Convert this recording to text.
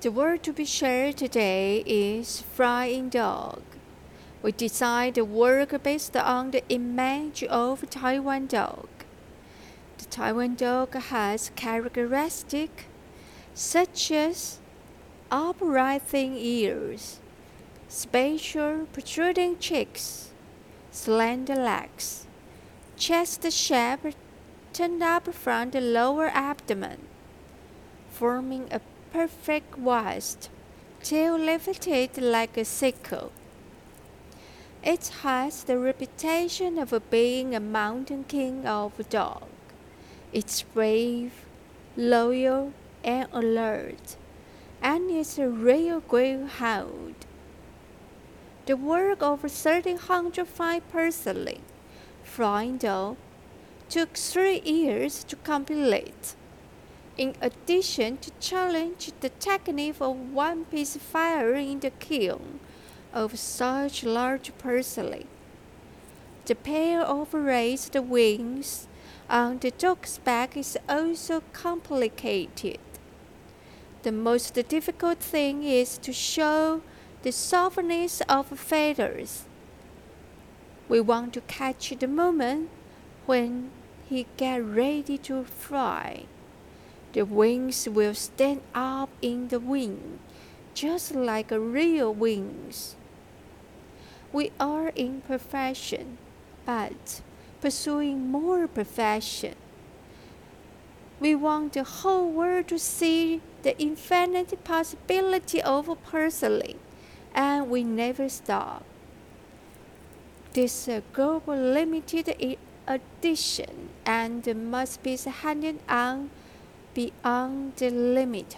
The word to be shared today is flying dog. We designed the work based on the image of Taiwan dog. The Taiwan dog has characteristics such as upright thin ears, spatial protruding cheeks, slender legs, chest shape turned up from the lower abdomen, forming a perfect waist, tail lifted like a sickle. It has the reputation of being a mountain king of dogs. It's brave, loyal, and alert, and is a real greyhound. The work of 1305 personally, flying dog, took three years to complete. In addition to challenge the technique of one-piece firing in the kiln of such large parsley. The pair of raised wings on the dog's back is also complicated. The most difficult thing is to show the softness of feathers. We want to catch the moment when he get ready to fly. The wings will stand up in the wind, just like real wings. We are in perfection, but pursuing more perfection. We want the whole world to see the infinite possibility of pursuing, and we never stop. This global limited edition and must be handed on beyond the limit.